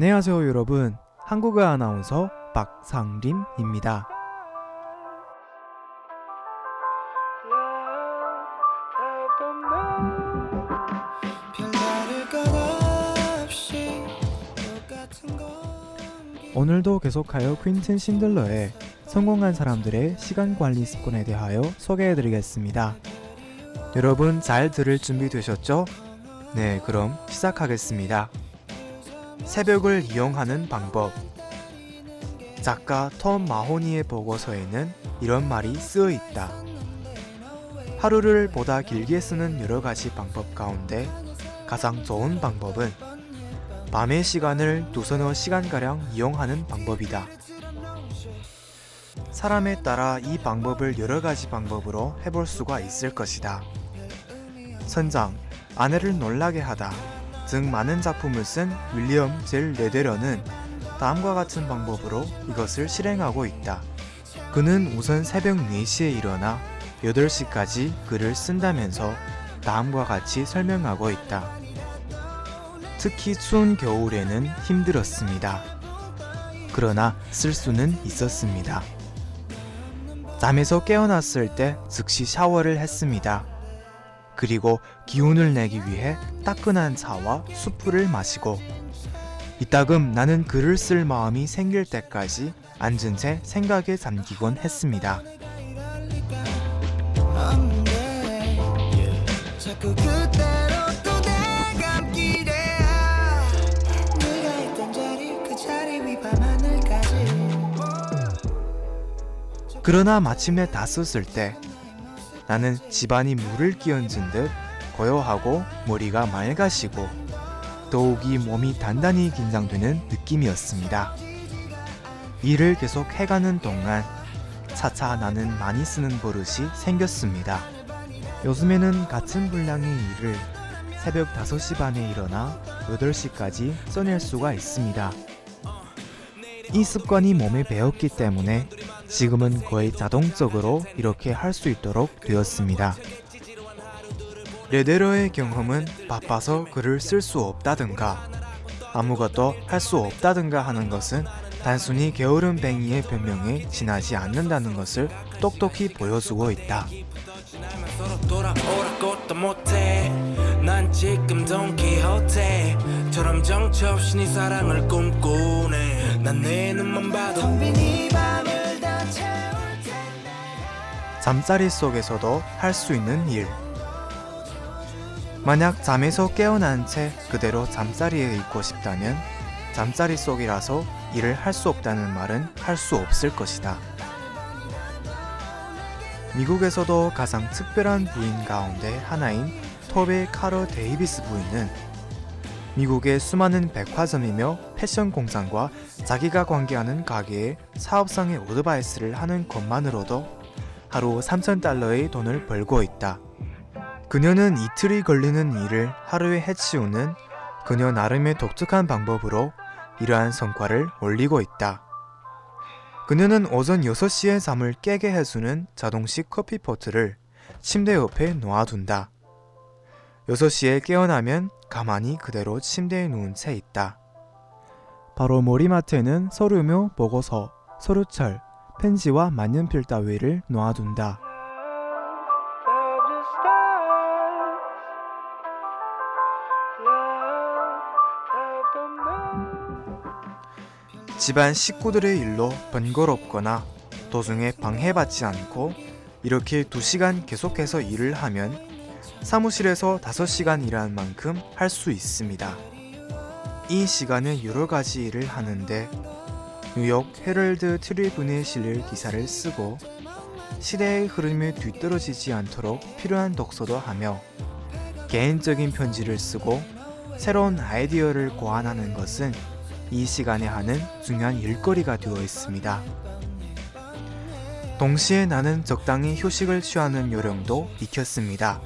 안녕하세요 여러분. 한국어 아나운서 박상림입니다. 오늘도 계속하여 퀸튼 신들러의 성공한 사람들의 시간 관리 습관에 대하여 소개해 드리겠습니다. 여러분 잘 들을 준비 되셨죠? 네, 그럼 시작하겠습니다. 새벽을 이용하는 방법. 작가 톰 마호니의 보고서에는 이런 말이 쓰여 있다. 하루를 보다 길게 쓰는 여러 가지 방법 가운데 가장 좋은 방법은 밤의 시간을 두서너 시간가량 이용하는 방법이다. 사람에 따라 이 방법을 여러 가지 방법으로 해볼 수가 있을 것이다. 선장, 아내를 놀라게 하다. 등 많은 작품을 쓴 윌리엄 젤 레데러는 다음과 같은 방법으로 이것을 실행하고 있다. 그는 우선 새벽 4시에 일어나 8시까지 글을 쓴다면서 다음과 같이 설명하고 있다. 특히 추운 겨울에는 힘들었습니다. 그러나 쓸 수는 있었습니다. 잠에서 깨어났을 때 즉시 샤워를 했습니다. 그리고 기운을 내기 위해 따끈한 차와 수프를 마시고 이따금 나는 글을 쓸 마음이 생길 때까지 앉은 채 생각에 잠기곤 했습니다. 그러나 마침내 다 썼을 때 나는 집안이 물을 끼얹은 듯 고요하고 머리가 맑아지고 더욱이 몸이 단단히 긴장되는 느낌이었습니다. 일을 계속 해가는 동안 차차 나는 많이 쓰는 버릇이 생겼습니다. 요즘에는 같은 분량의 일을 새벽 5시 반에 일어나 8시까지 써낼 수가 있습니다. 이 습관이 몸에 배었기 때문에 지금은 거의 자동적으로 이렇게 할 수 있도록 되었습니다. 레데러의 경험은 바빠서 글을 쓸 수 없다든가 아무것도 할 수 없다든가 하는 것은 단순히 게으른 뱅이의 변명에 지나지 않는다는 것을 똑똑히 보여주고 있다. 난 지금 돈키호테처럼 정처 없이 네 사랑을 꿈꾸네 난내 눈만 봐도 잠자리 속에서도 할 수 있는 일 만약 잠에서 깨어난 채 그대로 잠자리에 있고 싶다면 잠자리 속이라서 일을 할 수 없다는 말은 할 수 없을 것이다. 미국에서도 가장 특별한 부인 가운데 하나인 토베 카러 데이비스 부인은 미국의 수많은 백화점이며 패션 공장과 자기가 관계하는 가게에 사업상의 오드바이스를 하는 것만으로도 하루 3,000달러의 돈을 벌고 있다. 그녀는 이틀이 걸리는 일을 하루에 해치우는 그녀 나름의 독특한 방법으로 이러한 성과를 올리고 있다. 그녀는 오전 6시에 잠을 깨게 해주는 자동식 커피포트를 침대 옆에 놓아둔다. 6시에 깨어나면 가만히 그대로 침대에 누운 채 있다. 바로 머리맡에는 서류며 보고서, 서류철, 펜지와 만년필 따위를 놓아둔다. 집안 식구들의 일로 번거롭거나 도중에 방해받지 않고 이렇게 2시간 계속해서 일을 하면 사무실에서 5시간 일한 만큼 할 수 있습니다. 이 시간에 여러 가지 일을 하는데 뉴욕 헤럴드 트리븐에 실릴 기사를 쓰고 시대의 흐름에 뒤떨어지지 않도록 필요한 독서도 하며 개인적인 편지를 쓰고 새로운 아이디어를 고안하는 것은 이 시간에 하는 중요한 일거리가 되어 있습니다. 동시에 나는 적당히 휴식을 취하는 요령도 익혔습니다.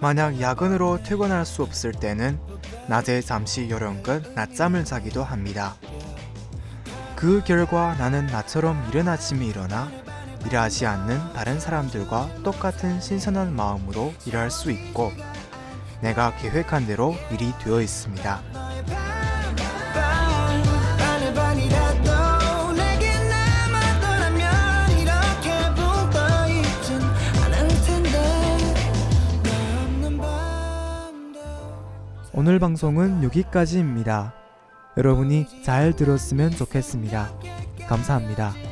만약 야근으로 퇴근할 수 없을 때는 낮에 잠시 요령껏 낮잠을 자기도 합니다. 그 결과 나는 나처럼 이른 아침에 일어나 일하지 않는 다른 사람들과 똑같은 신선한 마음으로 일할 수 있고 내가 계획한 대로 일이 되어 있습니다. 오늘 방송은 여기까지입니다. 여러분이 잘 들었으면 좋겠습니다. 감사합니다.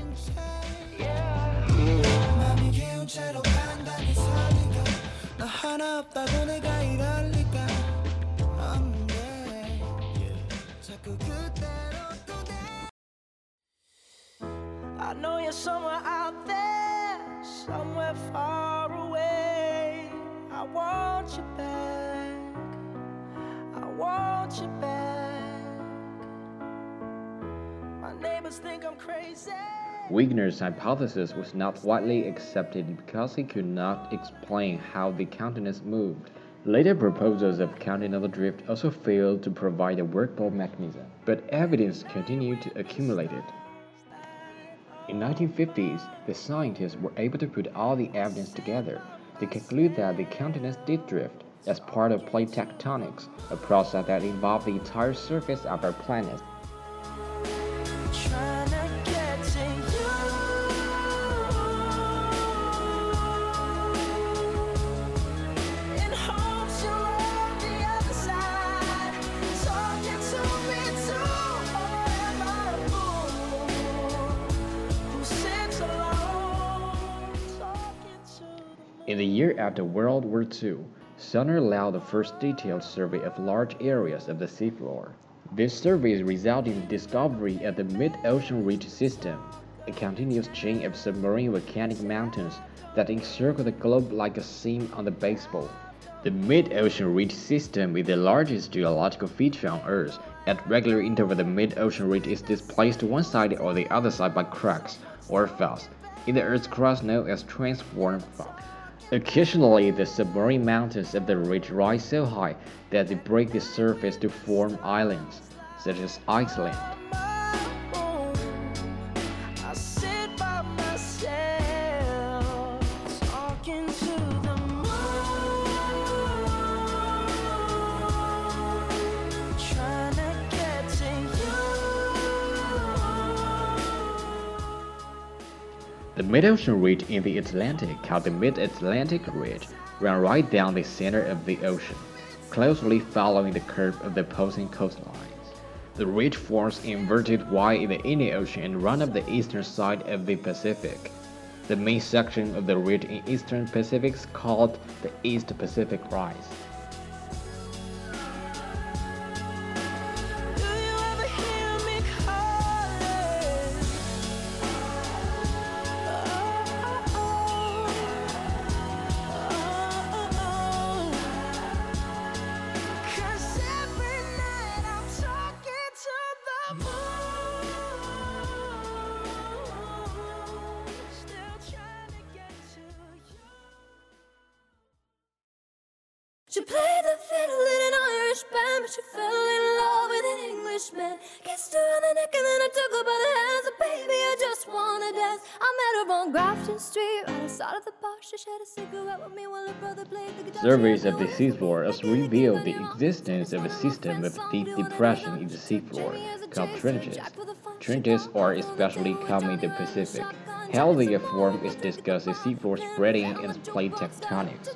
Wegener's hypothesis was not widely accepted because he could not explain how the continents moved. Later proposals of continental drift also failed to provide a workable mechanism, but evidence continued to accumulate. In 1950s, the scientists were able to put all the evidence together to conclude that the continents did drift as part of plate tectonics, a process that involved the entire surface of our planet. After World War II, sonar allowed the first detailed survey of large areas of the seafloor. This survey resulted in the discovery of the mid-ocean ridge system, a continuous chain of submarine volcanic mountains that encircle the globe like a seam on the baseball. The mid-ocean ridge system is the largest geological feature on Earth. At regular intervals, the mid-ocean ridge is displaced one side or the other side by cracks or faults in the Earth's crust known as transform fault. Occasionally, the submarine mountains of the ridge rise so high that they break the surface to form islands, such as Iceland. The mid-ocean ridge in the Atlantic, called the Mid-Atlantic Ridge, ran right down the center of the ocean, closely following the curve of the opposing coastlines. The ridge forms inverted Y in the Indian Ocean and run up the eastern side of the Pacific. The main section of the ridge in eastern Pacific is called the East Pacific Rise. But she fell in love with an Englishman. Kissed her on the neck and then I took her by the hands. And baby, I just wanna dance. I met her on Grafton Street, right outside of the bar. She shared a cigarette with me while her brother played the guitar. Surveys of the seafloor also reveal the existence of a system of deep depression in the seafloor called trenches. Trenches are especially common in the Pacific. How they are formed is discussed as seafloor spreading and plate tectonics.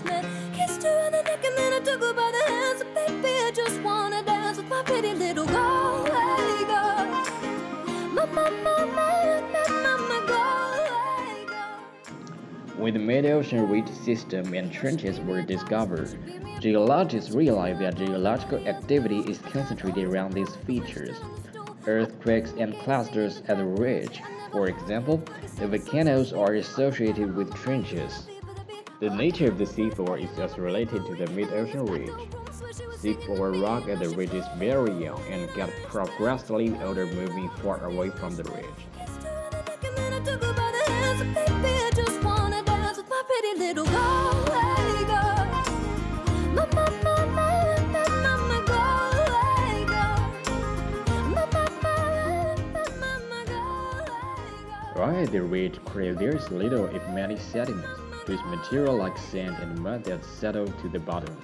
Kissed her on the neck and then I took her by the hands. And baby, I just wanna dance with my pretty little girl. My, my, my. When the mid-ocean ridge system and trenches were discovered, geologists realized that geological activity is concentrated around these features. Earthquakes and clusters at the ridge, for example, the volcanoes are associated with trenches. The nature of the seafloor is thus related to the mid-ocean ridge. Seafloor rock at the ridge is very young and get progressively older moving far away from the ridge. Right the ridge, is little if many sediments, with material like sand and mud that settle to the bottom.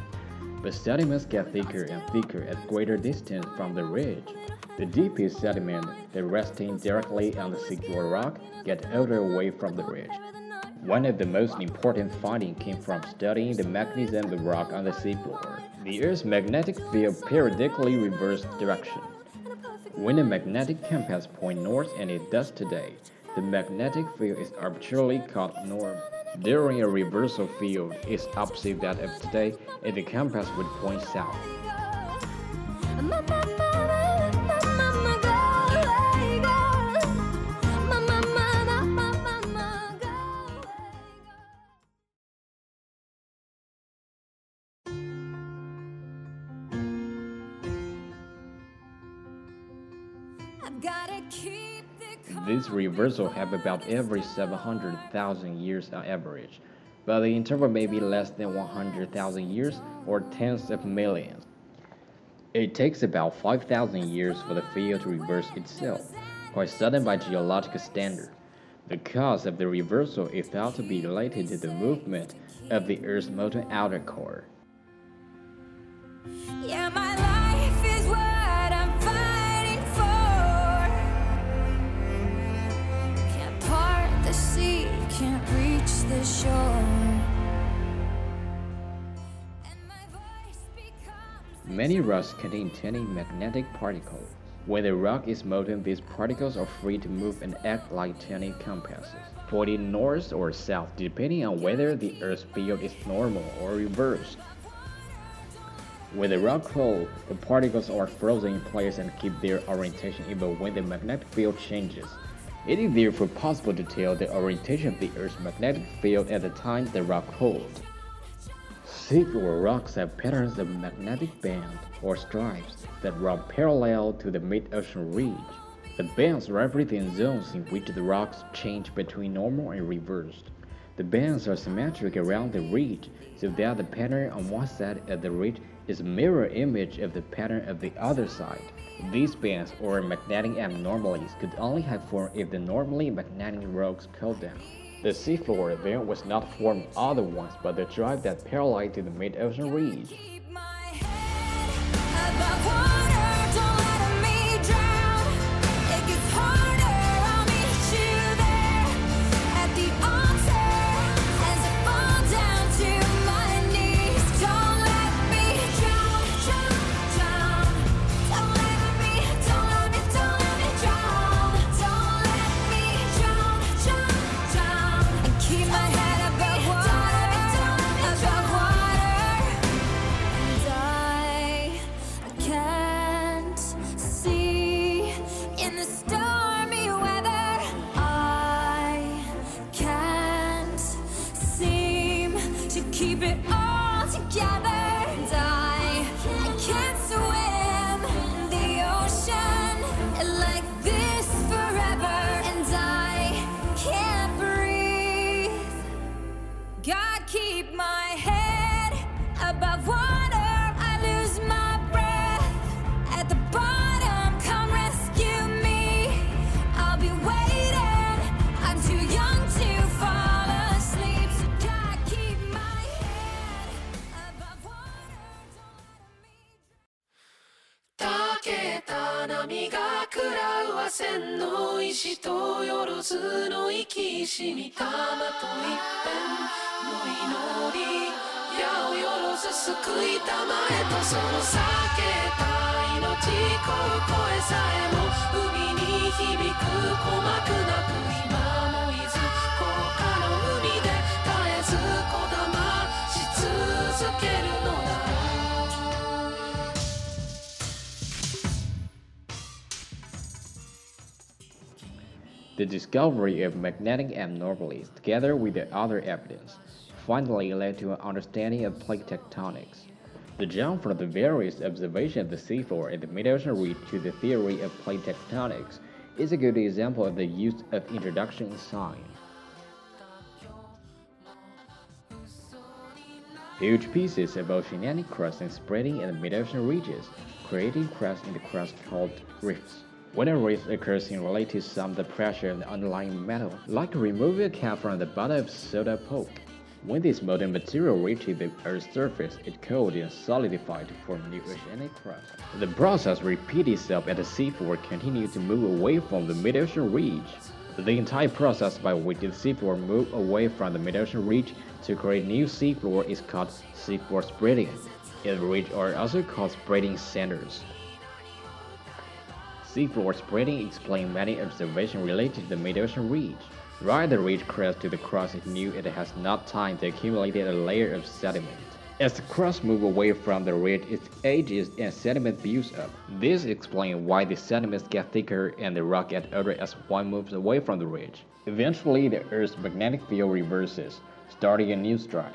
But sediments get thicker and thicker at greater distance from the ridge. The deepest sediment, that resting directly on the seafloor rock, get older away from the ridge. One of the most important findings came from studying the magnetism of rock on the seafloor. The Earth's magnetic field periodically reverses direction. When a magnetic compass points north, and it does today, the magnetic field is arbitrarily called north. During a reversal field is opposite that of today, the compass would point south. Happens about every 700,000 years on average, but the interval may be less than 100,000 years or tens of millions. It takes about 5,000 years for the field to reverse itself, quite sudden by geological standard. The cause of the reversal is thought to be related to the movement of the Earth's molten outer core. Yeah, Many rocks contain tiny magnetic particles. When the rock is molten, these particles are free to move and act like tiny compasses, pointing north or south depending on whether the Earth's field is normal or reversed. When the rock cools, the particles are frozen in place and keep their orientation even when the magnetic field changes. It is therefore possible to tell the orientation of the Earth's magnetic field at the time the rock cooled. Seafloor rocks have patterns of magnetic bands or stripes that run parallel to the mid-ocean ridge. The bands represent zones in which the rocks change between normal and reversed. The bands are symmetric around the ridge, so that the pattern on one side of the ridge is a mirror image of the pattern of the other side. These bands, or magnetic abnormalities, could only have formed if the normally magnetic rocks cooled down. The seafloor then was not formed otherwise but the drive that parallel to the mid-ocean ridge. 波が食らうは千の石とよろずの生きしみ玉と一辺の祈り矢をよろず救いたまえとその避けた命こう声さえも海に響く鼓膜なく The discovery of magnetic abnormalities, together with the other evidence, finally led to an understanding of plate tectonics. The jump from the various observations of the seafloor and the mid-ocean ridge to the theory of plate tectonics is a good example of the use of induction in science. Huge pieces of oceanic crust are spreading in the mid-ocean ridges, creating cracks in the crust called rifts. When a rift occurs in relative some the pressure of the underlying mantle, like removing a cap from the bottom of soda poke. When this molten material reaches the Earth's surface, it cooled and solidified to form new oceanic crust. The process repeats itself as the seafloor continues to move away from the mid-ocean ridge. The entire process by which the seafloor moves away from the mid-ocean ridge to create new seafloor is called seafloor spreading. Its ridges are also called spreading centers. Seafloor spreading explains many observations related to the mid-ocean ridge. Right the ridge crest to the crust is new it has not time to accumulate a layer of sediment. As the crust moves away from the ridge, its edges and sediment builds up. This explains why the sediments get thicker and the rock gets older as one moves away from the ridge. Eventually, the Earth's magnetic field reverses, starting a new strike.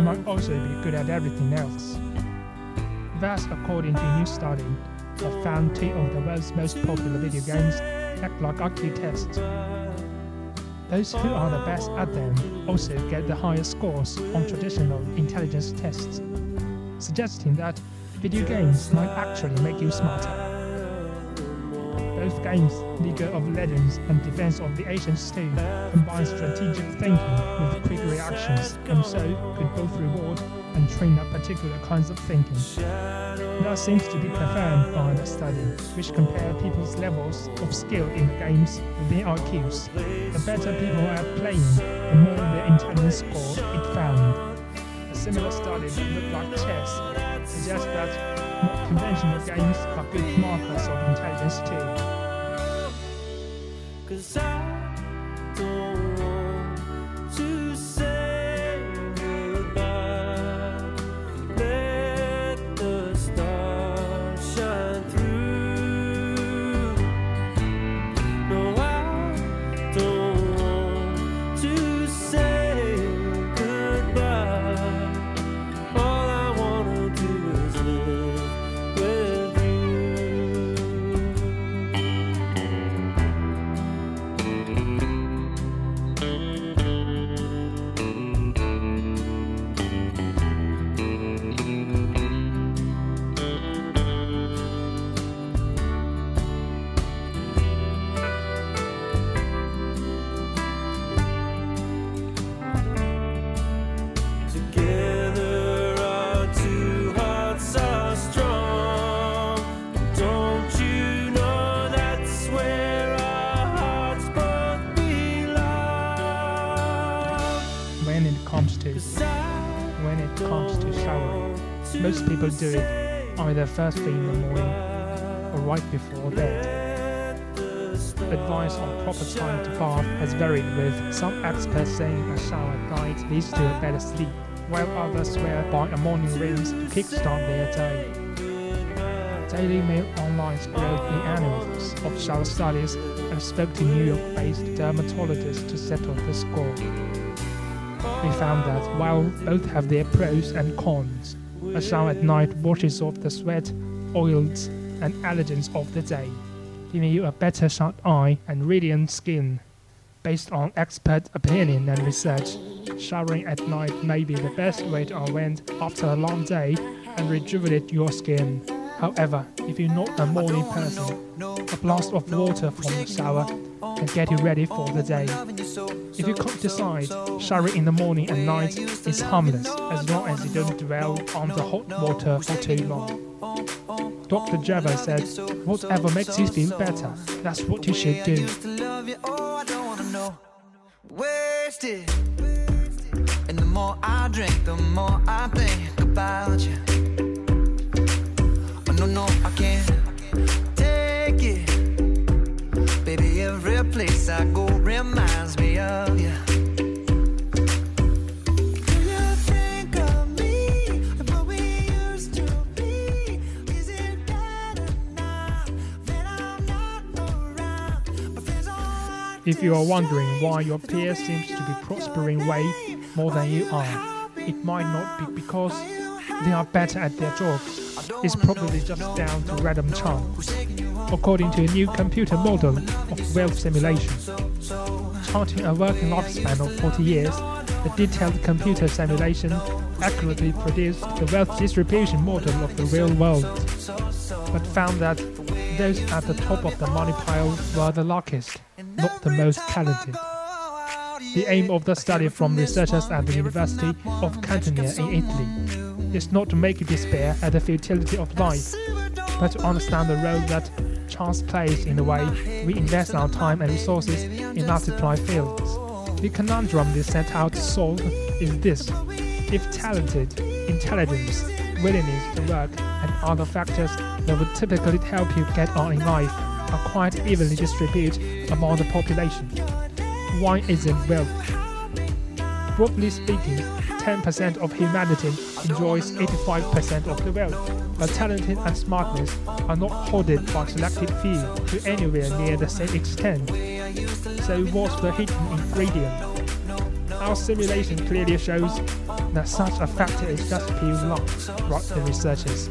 You might also be good at everything else. That's according to a new study, have found two of the world's most popular video games act like IQ tests. Those who are the best at them also get the highest scores on traditional intelligence tests. suggesting that video games might actually make you smarter. Games, League of Legends and Defense of the Ancient State combine strategic thinking with quick reactions and so could both reward and train up particular kinds of thinking. That seems to be confirmed by the study, which compared people's levels of skill in the games with their IQs. The better people are playing, the more their intelligence score it found. A similar study that looked like chess suggests that more conventional games are good markers of intelligence too. Cause I do it either first thing in the morning or right before bed. Advice on proper time to bath has varied with some experts saying a shower at night leads to a better sleep, while others swear by a morning rinse to kickstart their day. Daily Mail Online scrolled the annals of shower studies and spoke to New York-based dermatologists to settle the score. We found that while both have their pros and cons, a shower at night washes off the sweat, oils, and allergens of the day, giving you a better shut eye and radiant skin. Based on expert opinion and research, showering at night may be the best way to unwind after a long day and rejuvenate your skin. However, if you're not a morning person, a blast of water from the shower can get you ready for the day. If you can't decide, showering in the morning and night is harmless as long as you don't dwell on the hot water for too long. Dr. Java said, whatever makes you feel better, that's what you should do. wasted. And the more I drink, the more I think about you. No, no, I can't take it. Baby, every place I go reminds me of you. Do you think of me and what we used to be? Is it better now that I'm not around? My friends all If you are wondering why your peer seems to be prospering way more than you are, it might not be because they are better at their jobs. It's probably just down to random chance. According to a new computer model of wealth simulation, charting a working lifespan of 40 years, the detailed computer simulation accurately produced the wealth distribution model of the real world, but found that those at the top of the money pile were the luckiest, not the most talented. The aim of the study from researchers at the University of Catania in Italy is not to make despair at the futility of life, but to understand the role that chance plays in the way we invest our time and resources in multiple fields. The conundrum they set out to solve is this if talented, intelligence, willingness to work, and other factors that would typically help you get on in life are quite evenly distributed among the population, why isn't wealth? Broadly speaking, 10% of humanity enjoys 85% of the wealth, but talent and smartness are not hoarded by selected few to anywhere near the same extent. So what's the hidden ingredient? Our simulation clearly shows that such a factor is just pure luck, write the researchers.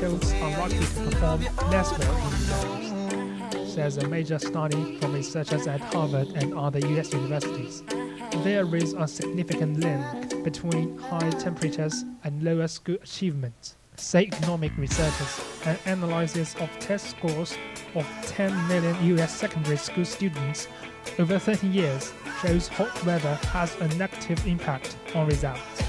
pupils are likely to perform less well in exams, says a major study from researchers at Harvard and other US universities. There is a significant link between high temperatures and lower school achievement, say economic researchers. An analysis of test scores of 10 million US secondary school students over 30 years shows hot weather has a negative impact on results.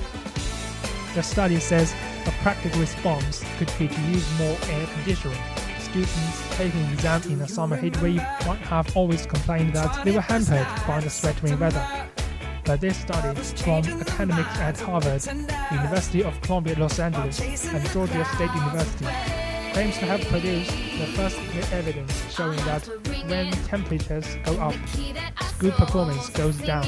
The study says a practical response could be to use more air conditioning. Students taking exams in a summer heat wave might have always complained that they were hampered by the sweltering weather. But this study from academics at Harvard, University of Columbia Los Angeles, and Georgia State University claims to have produced the first clear evidence showing that when temperatures go up, school performance goes down.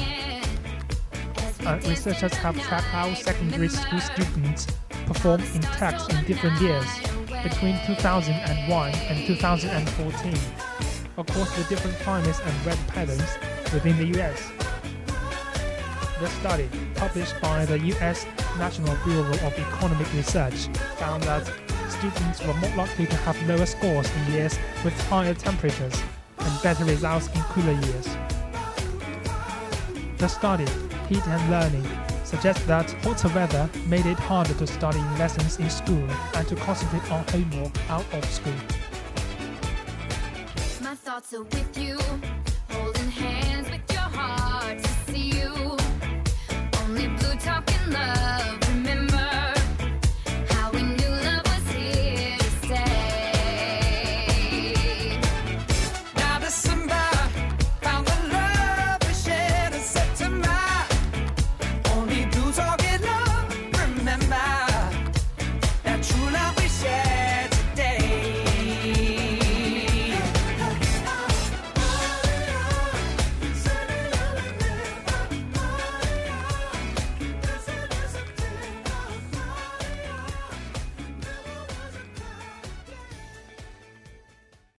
Uh, researchers have tracked how secondary school students perform in tests in different years between 2001 and 2014 across the different climates and weather patterns within the US. The study, published by the US National Bureau of Economic Research, found that students were more likely to have lower scores in years with higher temperatures and better results in cooler years. The study, Heat and Learning, suggests that hotter weather made it harder to study lessons in school and to concentrate on homework out of school.